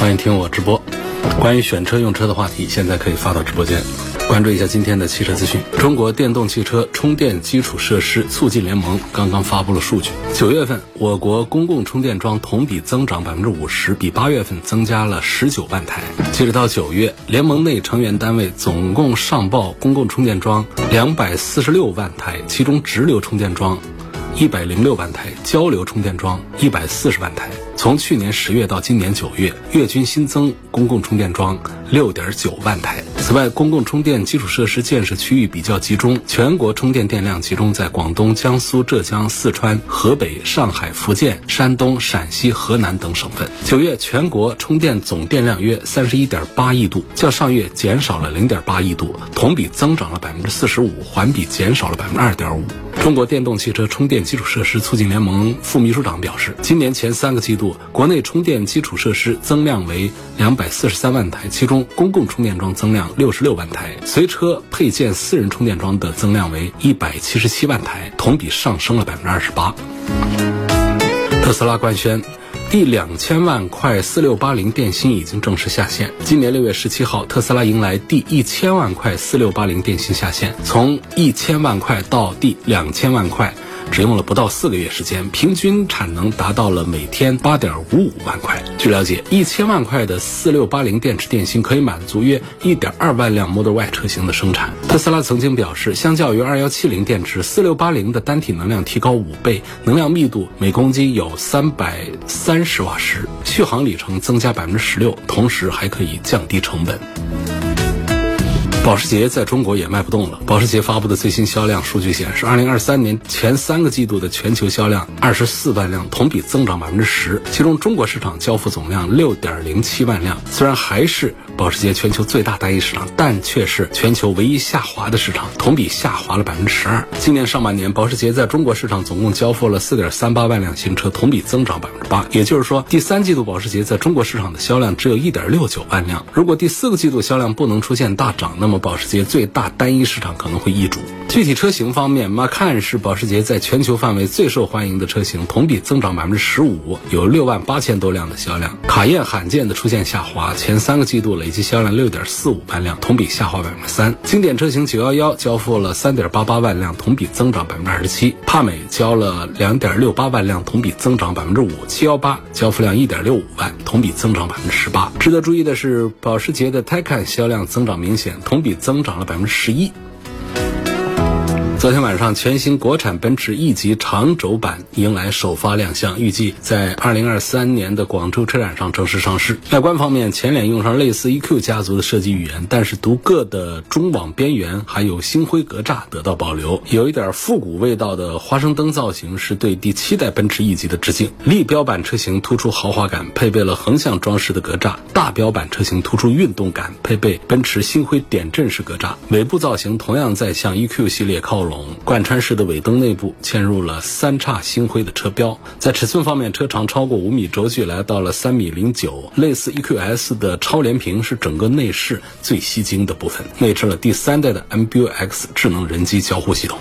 欢迎听我直播。关于选车用车的话题，现在可以发到直播间。关注一下今天的汽车资讯。中国电动汽车充电基础设施促进联盟刚刚发布了数据，九月份我国公共充电桩同比增长百分之五十，比八月份增加了十九万台。截止到九月，联盟内成员单位总共上报公共充电桩两百四十六万台，其中直流充电桩一百零六万台，交流充电桩一百四十万台。从去年十月到今年九月，月均新增公共充电桩六点九万台。此外，公共充电基础设施建设区域比较集中，全国充电电量集中在广东、江苏、浙江、四川、河北、上海、福建、山东、陕西、河南等省份。九月全国充电总电量约三十一点八亿度，较上月减少了零点八亿度，同比增长了百分之四十五，环比减少了百分之二点五。中国电动汽车充电基础设施促进联盟副秘书长表示，今年前三个季度，国内充电基础设施增量为两百四十三万台，其中公共充电桩增量六十六万台，随车配件私人充电桩的增量为一百七十七万台，同比上升了百分之二十八。特斯拉官宣。第两千万块四六八零电芯已经正式下线。今年六月十七号，特斯拉迎来第一千万块四六八零电芯下线，从一千万块到第两千万块。只用了不到四个月时间，平均产能达到了每天八点五五万块。据了解，一千万块的四六八零电池电芯可以满足约一点二万辆 Model Y 车型的生产。特斯拉曾经表示，相较于二幺七零电池，四六八零的单体能量提高五倍，能量密度每公斤有三百三十瓦时，续航里程增加百分之十六，同时还可以降低成本。保时捷在中国也卖不动了。保时捷发布的最新销量数据显示，二零二三年前三个季度的全球销量二十四万辆，同比增长百分之十。其中中国市场交付总量六点零七万辆，虽然还是保时捷全球最大单一市场，但却是全球唯一下滑的市场，同比下滑了百分之十二。今年上半年，保时捷在中国市场总共交付了四点三八万辆新车，同比增长百分之八。也就是说，第三季度保时捷在中国市场的销量只有一点六九万辆。如果第四个季度销量不能出现大涨，那么保时捷最大单一市场可能会易主。具体车型方面，Macan 是保时捷在全球范围最受欢迎的车型，同比增长百分之十五，有六万八千多辆的销量。卡宴罕见的出现下滑，前三个季度累计销量六点四五万辆，同比下滑百分之三。经典车型九幺幺交付了三点八八万辆，同比增长百分之二十七。帕美交了两点六八万辆，同比增长百分之五。七幺八交付量一点六五万，同比增长百分之十八。值得注意的是，保时捷的 Taycan 销量增长明显，同同比增长了百分之十一。昨天晚上，全新国产奔驰 E 级长轴版迎来首发亮相，预计在二零二三年的广州车展上正式上市。外观方面，前脸用上类似 EQ 家族的设计语言，但是独个的中网边缘还有星辉格栅得到保留，有一点复古味道的花生灯造型是对第七代奔驰 E 级的致敬。立标版车型突出豪华感，配备了横向装饰的格栅；大标版车型突出运动感，配备奔驰星辉点阵式格栅。尾部造型同样在向 EQ 系列靠拢。贯穿式的尾灯内部嵌入了三叉星辉的车标，在尺寸方面，车长超过五米，轴距来到了三米零九。类似 EQS 的超连屏是整个内饰最吸睛的部分，内置了第三代的 MBUX 智能人机交互系统。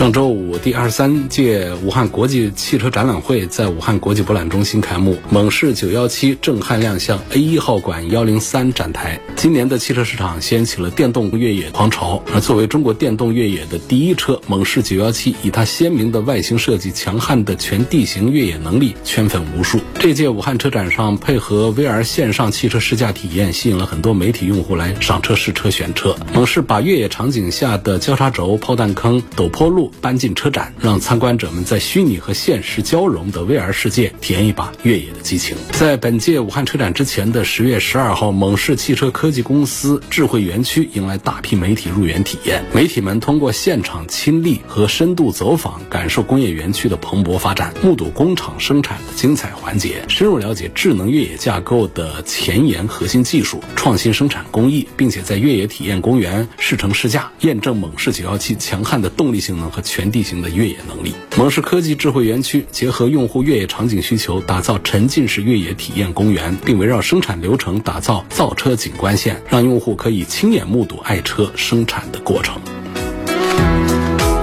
上周五，第二十三届武汉国际汽车展览会在武汉国际博览中心开幕，猛士917震撼亮相 A 一号馆幺零三展台。今年的汽车市场掀起了电动越野狂潮，而作为中国电动越野的第一车，猛士917以它鲜明的外形设计、强悍的全地形越野能力圈粉无数。这届武汉车展上，配合 VR 线上汽车试驾体验，吸引了很多媒体用户来上车试车选车。猛士把越野场景下的交叉轴、炮弹坑、陡坡路。搬进车展，让参观者们在虚拟和现实交融的 VR 世界体验一把越野的激情。在本届武汉车展之前的十月十二号，蒙氏汽车科技公司智慧园区迎来大批媒体入园体验。媒体们通过现场亲历和深度走访，感受工业园区的蓬勃发展，目睹工厂生产的精彩环节，深入了解智能越野架构的前沿核心技术、创新生产工艺，并且在越野体验公园试乘试驾，验证蒙氏917强悍的动力性能和全地形的越野能力。蒙氏科技智慧园区结合用户越野场景需求，打造沉浸式越野体验公园，并围绕生产流程打造造车景观线，让用户可以亲眼目睹爱车生产的过程。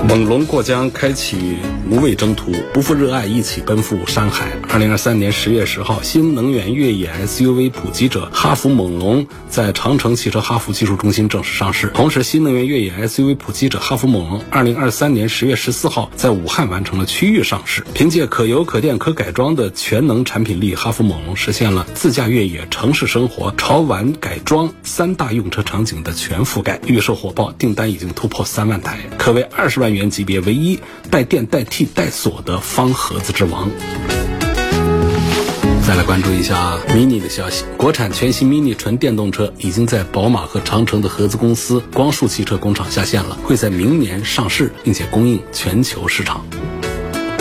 猛龙过江，开启无畏征途，不负热爱，一起奔赴山海。二零二三年十月十号，新能源越野 SUV 普及者哈弗猛龙在长城汽车哈弗技术中心正式上市。同时，新能源越野 SUV 普及者哈弗猛龙二零二三年十月十四号在武汉完成了区域上市。凭借可油、可电、可改装的全能产品力，哈弗猛龙实现了自驾越野、城市生活、潮玩改装三大用车场景的全覆盖。预售火爆，订单已经突破三万台，可谓二十万元。级别唯一带电带替带锁的方盒子之王。再来关注一下 Mini 的消息，国产全新 Mini 纯电动车已经在宝马和长城的合资公司光束汽车工厂下线了，会在明年上市，并且供应全球市场。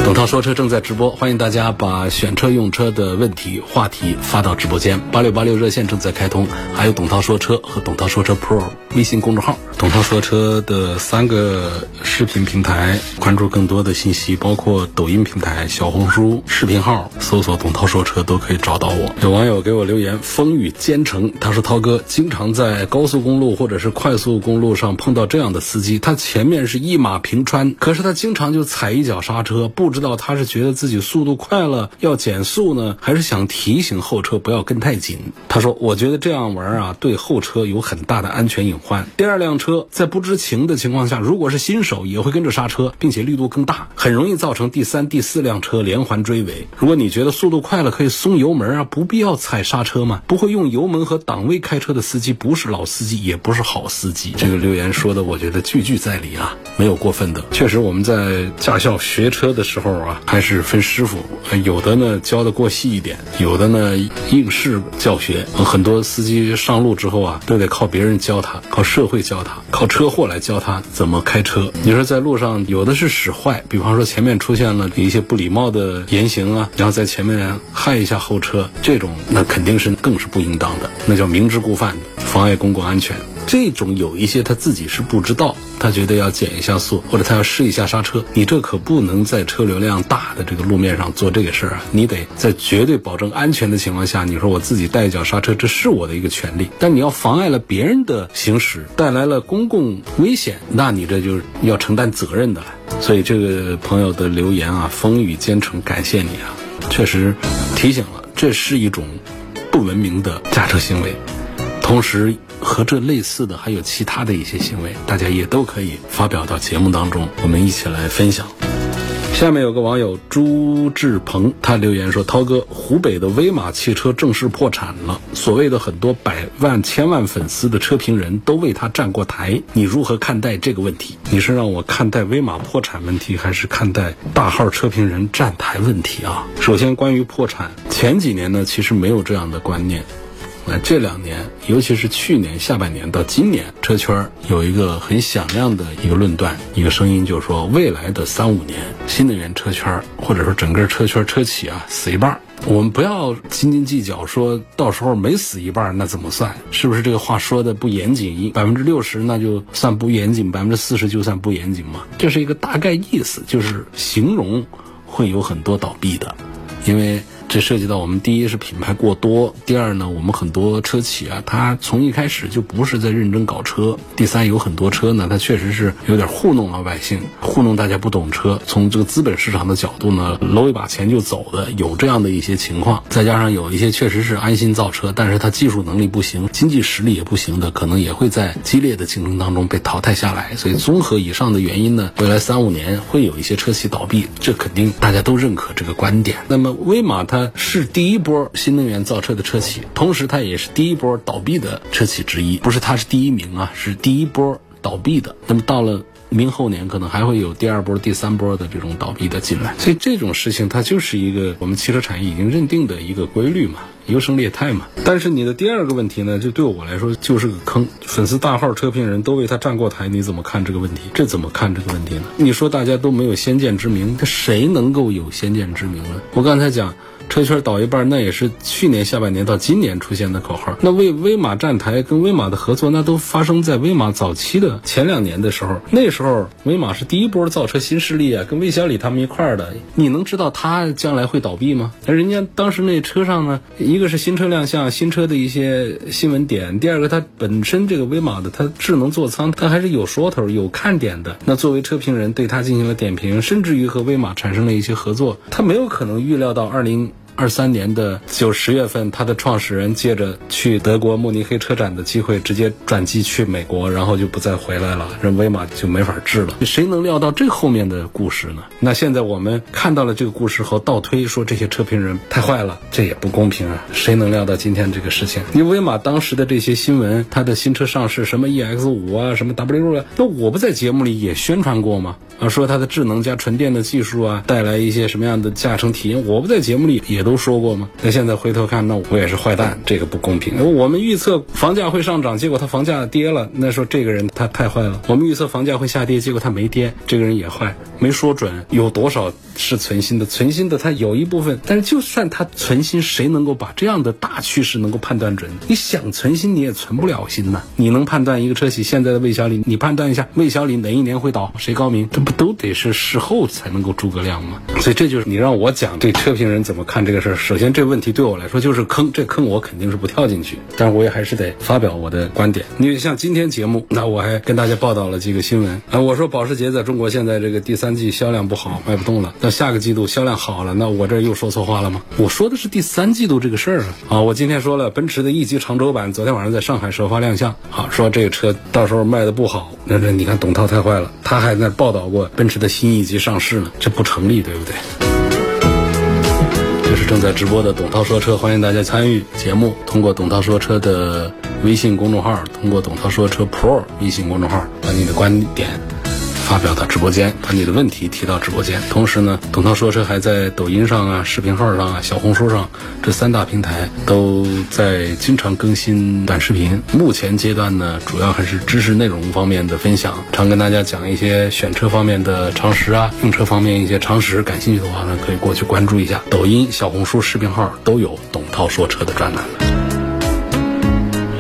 董涛说车正在直播，欢迎大家把选车用车的问题话题发到直播间，八六八六热线正在开通，还有董涛说车和董涛说车 Pro 微信公众号。董涛说车的三个视频平台，关注更多的信息，包括抖音平台、小红书视频号，搜索“董涛说车”都可以找到我。有网友给我留言：“风雨兼程。”他说：“涛哥经常在高速公路或者是快速公路上碰到这样的司机，他前面是一马平川，可是他经常就踩一脚刹车，不知道他是觉得自己速度快了要减速呢，还是想提醒后车不要跟太紧。”他说：“我觉得这样玩啊，对后车有很大的安全隐患。第二辆车。”在不知情的情况下，如果是新手，也会跟着刹车，并且力度更大，很容易造成第三、第四辆车连环追尾。如果你觉得速度快了可以松油门啊，不必要踩刹车嘛。不会用油门和档位开车的司机，不是老司机，也不是好司机。这个留言说的，我觉得句句在理啊，没有过分的。确实，我们在驾校学车的时候啊，还是分师傅，有的呢教的过细一点，有的呢应试教学。很多司机上路之后啊，都得靠别人教他，靠社会教他。靠车祸来教他怎么开车。你说在路上有的是使坏，比方说前面出现了一些不礼貌的言行啊，然后在前面害一下后车，这种那肯定是更是不应当的，那叫明知故犯，妨碍公共安全。这种有一些他自己是不知道，他觉得要减一下速，或者他要试一下刹车，你这可不能在车流量大的这个路面上做这个事儿啊！你得在绝对保证安全的情况下，你说我自己带一脚刹车，这是我的一个权利。但你要妨碍了别人的行驶，带来了公共危险，那你这就是要承担责任的了。所以这个朋友的留言啊，风雨兼程，感谢你啊，确实提醒了，这是一种不文明的驾车行为，同时。和这类似的还有其他的一些行为，大家也都可以发表到节目当中，我们一起来分享。下面有个网友朱志鹏，他留言说：“涛哥，湖北的威马汽车正式破产了，所谓的很多百万、千万粉丝的车评人都为他站过台，你如何看待这个问题？你是让我看待威马破产问题，还是看待大号车评人站台问题啊？首先，关于破产，前几年呢，其实没有这样的观念。”那这两年，尤其是去年下半年到今年，车圈有一个很响亮的一个论断，一个声音，就是说，未来的三五年，新能源车圈或者说整个车圈车企啊，死一半。我们不要斤斤计较，说到时候没死一半，那怎么算？是不是这个话说的不严谨？百分之六十那就算不严谨，百分之四十就算不严谨吗？这是一个大概意思，就是形容会有很多倒闭的，因为。这涉及到我们第一是品牌过多，第二呢，我们很多车企啊，它从一开始就不是在认真搞车。第三，有很多车呢，它确实是有点糊弄老百姓，糊弄大家不懂车。从这个资本市场的角度呢，搂一把钱就走的，有这样的一些情况。再加上有一些确实是安心造车，但是它技术能力不行，经济实力也不行的，可能也会在激烈的竞争当中被淘汰下来。所以综合以上的原因呢，未来三五年会有一些车企倒闭，这肯定大家都认可这个观点。那么威马它。它是第一波新能源造车的车企，同时它也是第一波倒闭的车企之一。不是它是第一名啊，是第一波倒闭的。那么到了明后年可能还会有第二波、第三波的这种倒闭的进来。所以这种事情它就是一个我们汽车产业已经认定的一个规律嘛。优胜劣汰嘛，但是你的第二个问题呢，就对我来说就是个坑。粉丝大号车评人都为他站过台，你怎么看这个问题？这怎么看这个问题呢？你说大家都没有先见之明，他谁能够有先见之明呢？我刚才讲。车圈倒一半，那也是去年下半年到今年出现的口号。那为威马站台跟威马的合作，那都发生在威马早期的前两年的时候。那时候威马是第一波造车新势力啊，跟魏小李他们一块儿的。你能知道他将来会倒闭吗？人家当时那车上呢，一个是新车亮相，新车的一些新闻点；第二个，它本身这个威马的它智能座舱，它还是有说头、有看点的。那作为车评人对它进行了点评，甚至于和威马产生了一些合作。他没有可能预料到二零。二三年的九十月份，它的创始人借着去德国慕尼黑车展的机会，直接转机去美国，然后就不再回来了，这威马就没法治了。谁能料到这后面的故事呢？那现在我们看到了这个故事后，倒推说这些车评人太坏了，这也不公平啊！谁能料到今天这个事情？因为威马当时的这些新闻，它的新车上市，什么 EX 五啊，什么 W 六啊，那我不在节目里也宣传过吗？啊，说它的智能加纯电的技术啊，带来一些什么样的驾乘体验？我不在节目里也都说过吗？那现在回头看，那我也是坏蛋，这个不公平。我们预测房价会上涨，结果它房价跌了，那说这个人他太坏了。我们预测房价会下跌，结果他没跌，这个人也坏，没说准有多少是存心的。存心的他有一部分，但是就算他存心，谁能够把这样的大趋势能够判断准？你想存心你也存不了心呐。你能判断一个车企现在的魏小李？你判断一下魏小李哪一年会倒？谁高明？这不都得是事后才能够诸葛亮吗？所以这就是你让我讲对车评人怎么看这个事儿。首先，这个问题对我来说就是坑，这坑我肯定是不跳进去，但是我也还是得发表我的观点。因为像今天节目，那我还跟大家报道了几个新闻啊。我说保时捷在中国现在这个第三季销量不好，卖不动了。那下个季度销量好了，那我这又说错话了吗？我说的是第三季度这个事儿啊。啊，我今天说了，奔驰的 E 级长轴版昨天晚上在上海首发亮相，好说这个车到时候卖的不好。那这你看董涛太坏了，他还在报道过奔驰。的新一级上市呢，这不成立，对不对？是正在直播的董涛说车，欢迎大家参与节目，通过董涛说车的微信公众号，通过董涛说车 Pro 微信公众号，把你的观点。发表到直播间，把你的问题提到直播间。同时呢，董涛说车还在抖音上啊、视频号上啊、小红书上这三大平台都在经常更新短视频。目前阶段呢，主要还是知识内容方面的分享，常跟大家讲一些选车方面的常识啊，用车方面一些常识。感兴趣的话呢，可以过去关注一下抖音、小红书视频号都有董涛说车的专栏。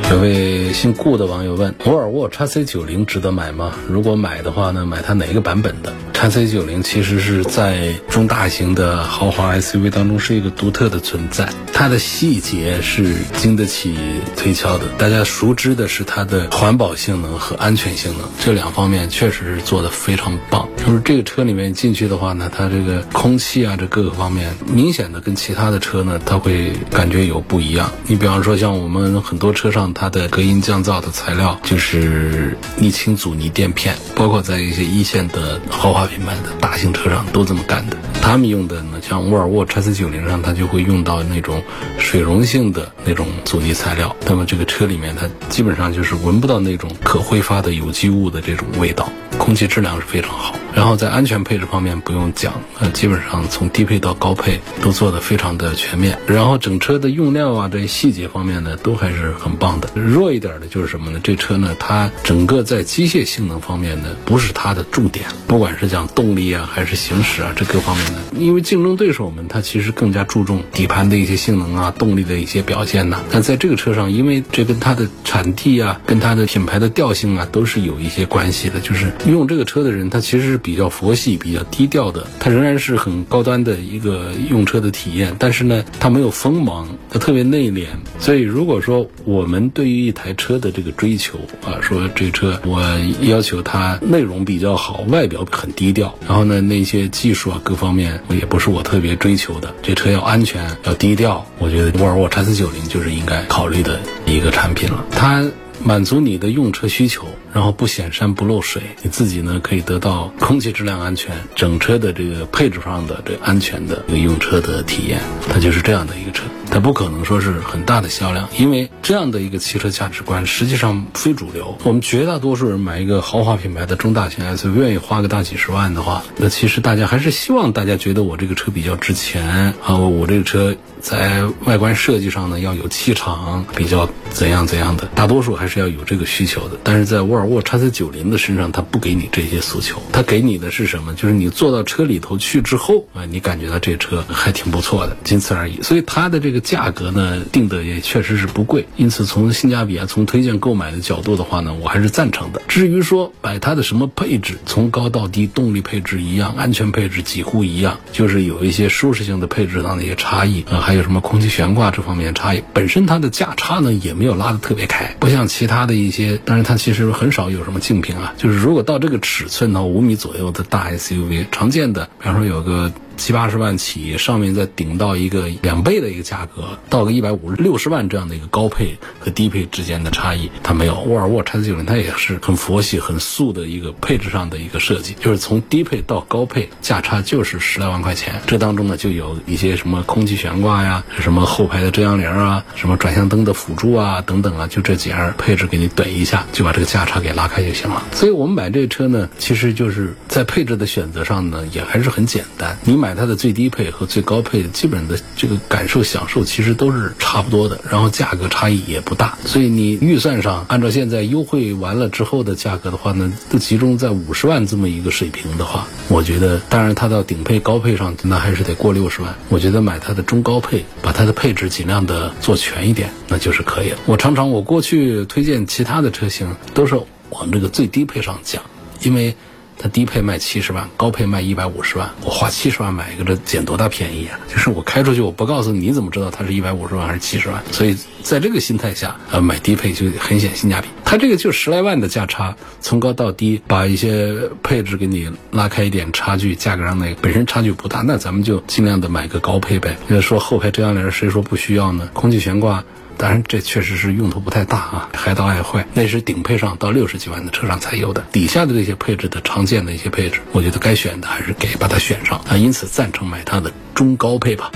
有位姓顾的网友问：沃尔沃 x C 九零值得买吗？如果买的话呢，买它哪个版本的？叉 C 九零其实是在中大型的豪华 SUV 当中是一个独特的存在，它的细节是经得起推敲的。大家熟知的是它的环保性能和安全性能这两方面确实是做的非常棒。就是这个车里面进去的话呢，它这个空气啊，这各个方面明显的跟其他的车呢，它会感觉有不一样。你比方说像我们很多车上它的隔音降噪的材料就是沥青阻尼垫片，包括在一些一线的豪华。品牌的大型车上都这么干的，他们用的呢，像沃尔沃 x C 九零上，它就会用到那种水溶性的那种阻尼材料。那么这个车里面，它基本上就是闻不到那种可挥发的有机物的这种味道，空气质量是非常好。然后在安全配置方面不用讲，呃，基本上从低配到高配都做的非常的全面。然后整车的用料啊，这些细节方面呢，都还是很棒的。弱一点的就是什么呢？这车呢，它整个在机械性能方面呢，不是它的重点，不管是讲动力啊，还是行驶啊，这各方面的。因为竞争对手们，它其实更加注重底盘的一些性能啊，动力的一些表现呐。但在这个车上，因为这跟它的产地啊，跟它的品牌的调性啊，都是有一些关系的。就是用这个车的人，他其实是。比较佛系、比较低调的，它仍然是很高端的一个用车的体验。但是呢，它没有锋芒，它特别内敛。所以，如果说我们对于一台车的这个追求啊，说这车我要求它内容比较好，外表很低调，然后呢，那些技术啊各方面也不是我特别追求的。这车要安全、要低调，我觉得沃尔沃 x C90 就是应该考虑的一个产品了。它。满足你的用车需求，然后不显山不漏水，你自己呢可以得到空气质量安全，整车的这个配置上的这安全的一个用车的体验，它就是这样的一个车。它不可能说是很大的销量，因为这样的一个汽车价值观实际上非主流。我们绝大多数人买一个豪华品牌的中大型 SUV，愿意花个大几十万的话，那其实大家还是希望大家觉得我这个车比较值钱啊，我这个车在外观设计上呢要有气场，比较怎样怎样的，大多数还是要有这个需求的。但是在沃尔沃 x C 九零的身上，它不给你这些诉求，它给你的是什么？就是你坐到车里头去之后啊，你感觉到这车还挺不错的，仅此而已。所以它的这个价格呢，定的也确实是不贵。因此从性价比啊，从推荐购买的角度的话呢，我还是赞成的。至于说买它的什么配置，从高到低，动力配置一样，安全配置几乎一样，就是有一些舒适性的配置上的一些差异啊，还有什么空气悬挂这方面的差异。本身它的价差呢也没有拉得特别开，不像其他的一些，当然它其实很找有什么竞品啊。就是如果到这个尺寸呢，五米左右的大 SUV，常见的，比方说有个。七八十万起，上面再顶到一个两倍的一个价格，到个一百五六十万这样的一个高配和低配之间的差异，它没有。沃尔沃 x C 九零它也是很佛系、很素的一个配置上的一个设计，就是从低配到高配价差就是十来万块钱。这当中呢，就有一些什么空气悬挂呀，什么后排的遮阳帘啊，什么转向灯的辅助啊等等啊，就这几样配置给你怼一下，就把这个价差给拉开就行了。所以我们买这车呢，其实就是在配置的选择上呢，也还是很简单。你买。买它的最低配和最高配，基本的这个感受享受其实都是差不多的，然后价格差异也不大，所以你预算上按照现在优惠完了之后的价格的话呢，都集中在五十万这么一个水平的话，我觉得，当然它到顶配高配上那还是得过六十万。我觉得买它的中高配，把它的配置尽量的做全一点，那就是可以了。我常常我过去推荐其他的车型都是往这个最低配上讲，因为。它低配卖七十万，高配卖一百五十万。我花七十万买一个，这捡多大便宜啊？就是我开出去，我不告诉你，怎么知道它是一百五十万还是七十万？所以在这个心态下，呃，买低配就很显性价比。它这个就十来万的价差，从高到低，把一些配置给你拉开一点差距，价格上那个本身差距不大，那咱们就尽量的买个高配呗。要说后排遮阳帘，谁说不需要呢？空气悬挂。当然，这确实是用途不太大啊，还到爱坏。那是顶配上到六十几万的车上才有的，底下的这些配置的常见的一些配置，我觉得该选的还是给把它选上啊。因此赞成买它的中高配吧。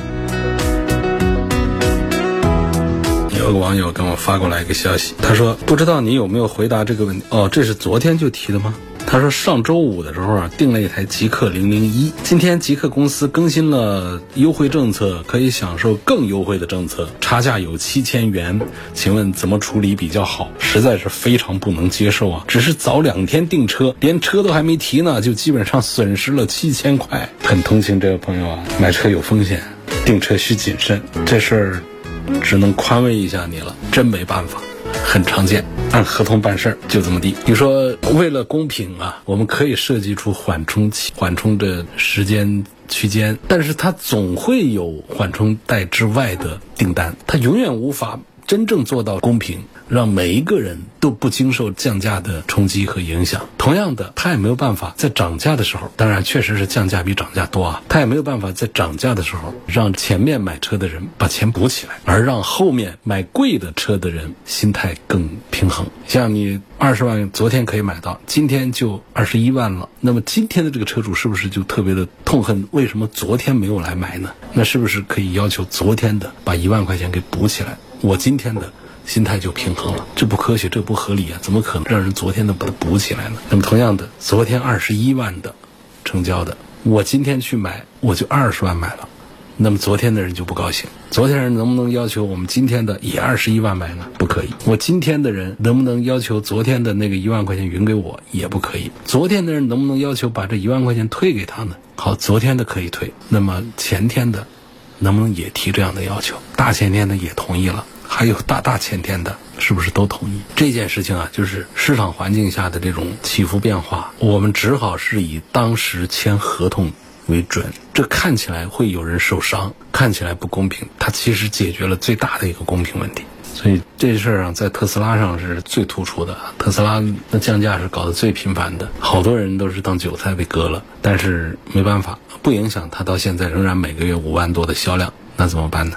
有个网友跟我发过来一个消息，他说不知道你有没有回答这个问题？哦，这是昨天就提的吗？他说上周五的时候啊，订了一台极客零零一。今天极客公司更新了优惠政策，可以享受更优惠的政策，差价有七千元。请问怎么处理比较好？实在是非常不能接受啊！只是早两天订车，连车都还没提呢，就基本上损失了七千块。很同情这位朋友啊，买车有风险，订车需谨慎。这事儿只能宽慰一下你了，真没办法。很常见，按合同办事儿就这么地。你说为了公平啊，我们可以设计出缓冲期、缓冲的时间区间，但是它总会有缓冲带之外的订单，它永远无法真正做到公平。让每一个人都不经受降价的冲击和影响。同样的，他也没有办法在涨价的时候，当然确实是降价比涨价多啊，他也没有办法在涨价的时候让前面买车的人把钱补起来，而让后面买贵的车的人心态更平衡。像你二十万昨天可以买到，今天就二十一万了，那么今天的这个车主是不是就特别的痛恨？为什么昨天没有来买呢？那是不是可以要求昨天的把一万块钱给补起来？我今天的。心态就平衡了，这不科学，这不合理啊！怎么可能让人昨天的把它补起来呢？那么同样的，昨天二十一万的成交的，我今天去买，我就二十万买了，那么昨天的人就不高兴。昨天人能不能要求我们今天的也二十一万买呢？不可以。我今天的人能不能要求昨天的那个一万块钱匀给我？也不可以。昨天的人能不能要求把这一万块钱退给他呢？好，昨天的可以退，那么前天的能不能也提这样的要求？大前天的也同意了。还有大大前天的，是不是都同意这件事情啊？就是市场环境下的这种起伏变化，我们只好是以当时签合同为准。这看起来会有人受伤，看起来不公平，它其实解决了最大的一个公平问题。所以这事儿啊在特斯拉上是最突出的。特斯拉那降价是搞得最频繁的，好多人都是当韭菜被割了。但是没办法，不影响它到现在仍然每个月五万多的销量。那怎么办呢？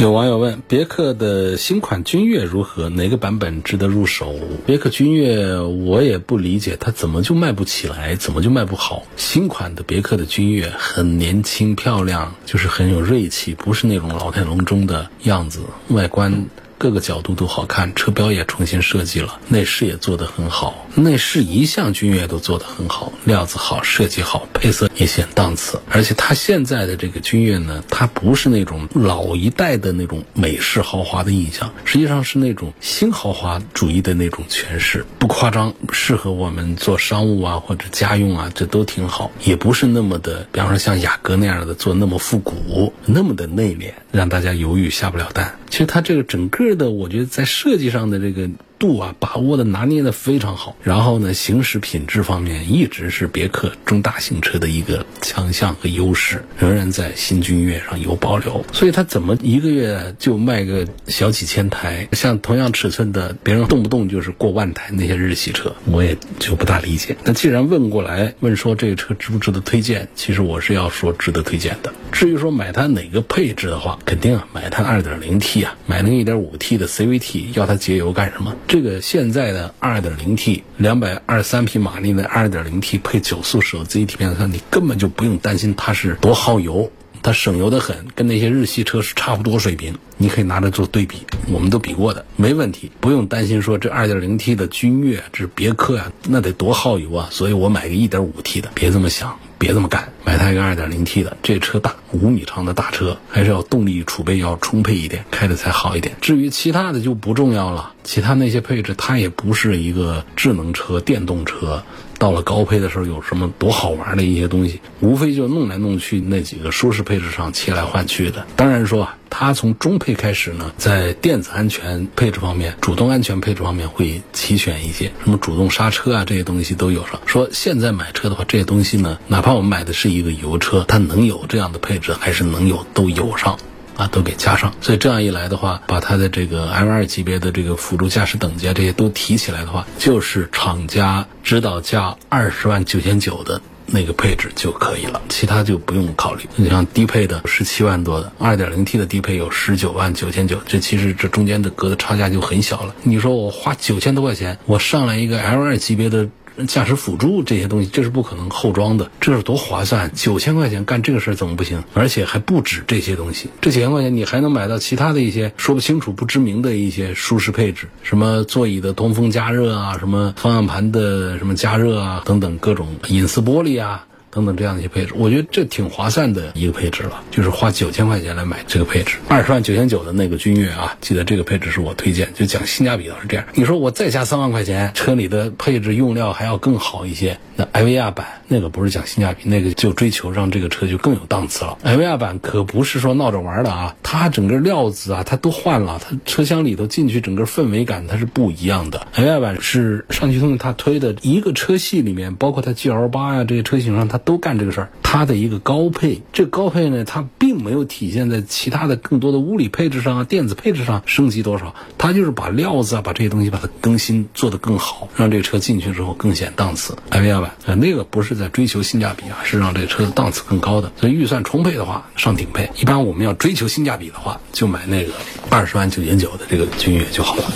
有网友问：别克的新款君越如何？哪个版本值得入手？别克君越我也不理解，它怎么就卖不起来？怎么就卖不好？新款的别克的君越很年轻漂亮，就是很有锐气，不是那种老态龙钟的样子，外观。各个角度都好看，车标也重新设计了，内饰也做得很好。内饰一向君越都做得很好，料子好，设计好，配色也显档次。而且它现在的这个君越呢，它不是那种老一代的那种美式豪华的印象，实际上是那种新豪华主义的那种诠释，不夸张，适合我们做商务啊或者家用啊，这都挺好。也不是那么的，比方说像雅阁那样的做那么复古，那么的内敛，让大家犹豫下不了单。其实它这个整个我觉得在设计上的这个。度啊，把握的拿捏的非常好。然后呢，行驶品质方面一直是别克中大型车的一个强项和优势，仍然在新君越上有保留。所以它怎么一个月就卖个小几千台？像同样尺寸的，别人动不动就是过万台那些日系车，我也就不大理解。那既然问过来问说这个车值不值得推荐，其实我是要说值得推荐的。至于说买它哪个配置的话，肯定啊买它 2.0T 啊，买那个 1.5T 的 CVT 要它节油干什么？这个现在的 2.0T 两百二十三匹马力的 2.0T 配九速手自一体变速箱，你根本就不用担心它是多耗油，它省油的很，跟那些日系车是差不多水平。你可以拿着做对比，我们都比过的，没问题，不用担心说这 2.0T 的君越这是别克呀，那得多耗油啊！所以我买个 1.5T 的，别这么想，别这么干，买它一个 2.0T 的，这车大，五米长的大车，还是要动力储备要充沛一点，开的才好一点。至于其他的就不重要了，其他那些配置它也不是一个智能车、电动车。到了高配的时候，有什么多好玩的一些东西？无非就弄来弄去那几个舒适配置上切来换去的。当然说啊，它从中配开始呢，在电子安全配置方面、主动安全配置方面会齐全一些，什么主动刹车啊这些东西都有上。说现在买车的话，这些东西呢，哪怕我们买的是一个油车，它能有这样的配置，还是能有都有上。啊，都给加上，所以这样一来的话，把它的这个 L 二级别的这个辅助驾驶等级啊，这些都提起来的话，就是厂家指导价二十万九千九的那个配置就可以了，其他就不用考虑。你像低配的十七万多的二点零 T 的低配有十九万九千九，这其实这中间的隔的差价就很小了。你说我花九千多块钱，我上来一个 L 二级别的。驾驶辅助这些东西，这是不可能后装的，这是多划算！九千块钱干这个事儿怎么不行？而且还不止这些东西，这几千块钱你还能买到其他的一些说不清楚、不知名的一些舒适配置，什么座椅的通风加热啊，什么方向盘的什么加热啊，等等各种隐私玻璃啊。等等这样的一些配置，我觉得这挺划算的一个配置了，就是花九千块钱来买这个配置，二十万九千九的那个君越啊，记得这个配置是我推荐，就讲性价比倒是这样。你说我再加三万块钱，车里的配置用料还要更好一些，那艾维亚版那个不是讲性价比，那个就追求让这个车就更有档次了。艾维亚版可不是说闹着玩的啊，它整个料子啊，它都换了，它车厢里头进去整个氛围感它是不一样的。艾维亚版是上汽通用它推的一个车系里面，包括它 G L 八呀这些车型上它。都干这个事儿，它的一个高配，这高配呢，它并没有体现在其他的更多的物理配置上啊、电子配置上升级多少，它就是把料子啊、把这些东西把它更新做得更好，让这个车进去之后更显档次。艾维亚吧，那个不是在追求性价比啊，是让这个车的档次更高的。所以预算充沛的话，上顶配。一般我们要追求性价比的话，就买那个二十万九千九的这个君越就好了。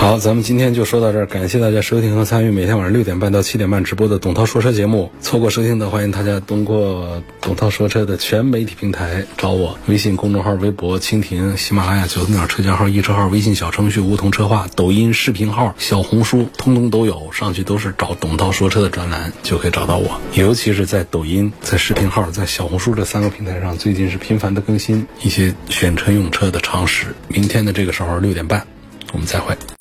好，咱们今天就说到这儿，感谢大家收听和参与每天晚上六点半到七点半直播的董涛说车节目。错过收听的，欢迎大家通过董涛说车的全媒体平台找我，微信公众号、微博、蜻蜓、喜马拉雅、九头鸟车架号、易车号、微信小程序梧桐车话、抖音视频号、小红书，通通都有，上去都是找董涛说车的专栏，就可以找到我。尤其是在抖音、在视频号、在小红书这三个平台上，最近是频繁的更新一些选车用车的常识。明天的这个时候六点半，我们再会。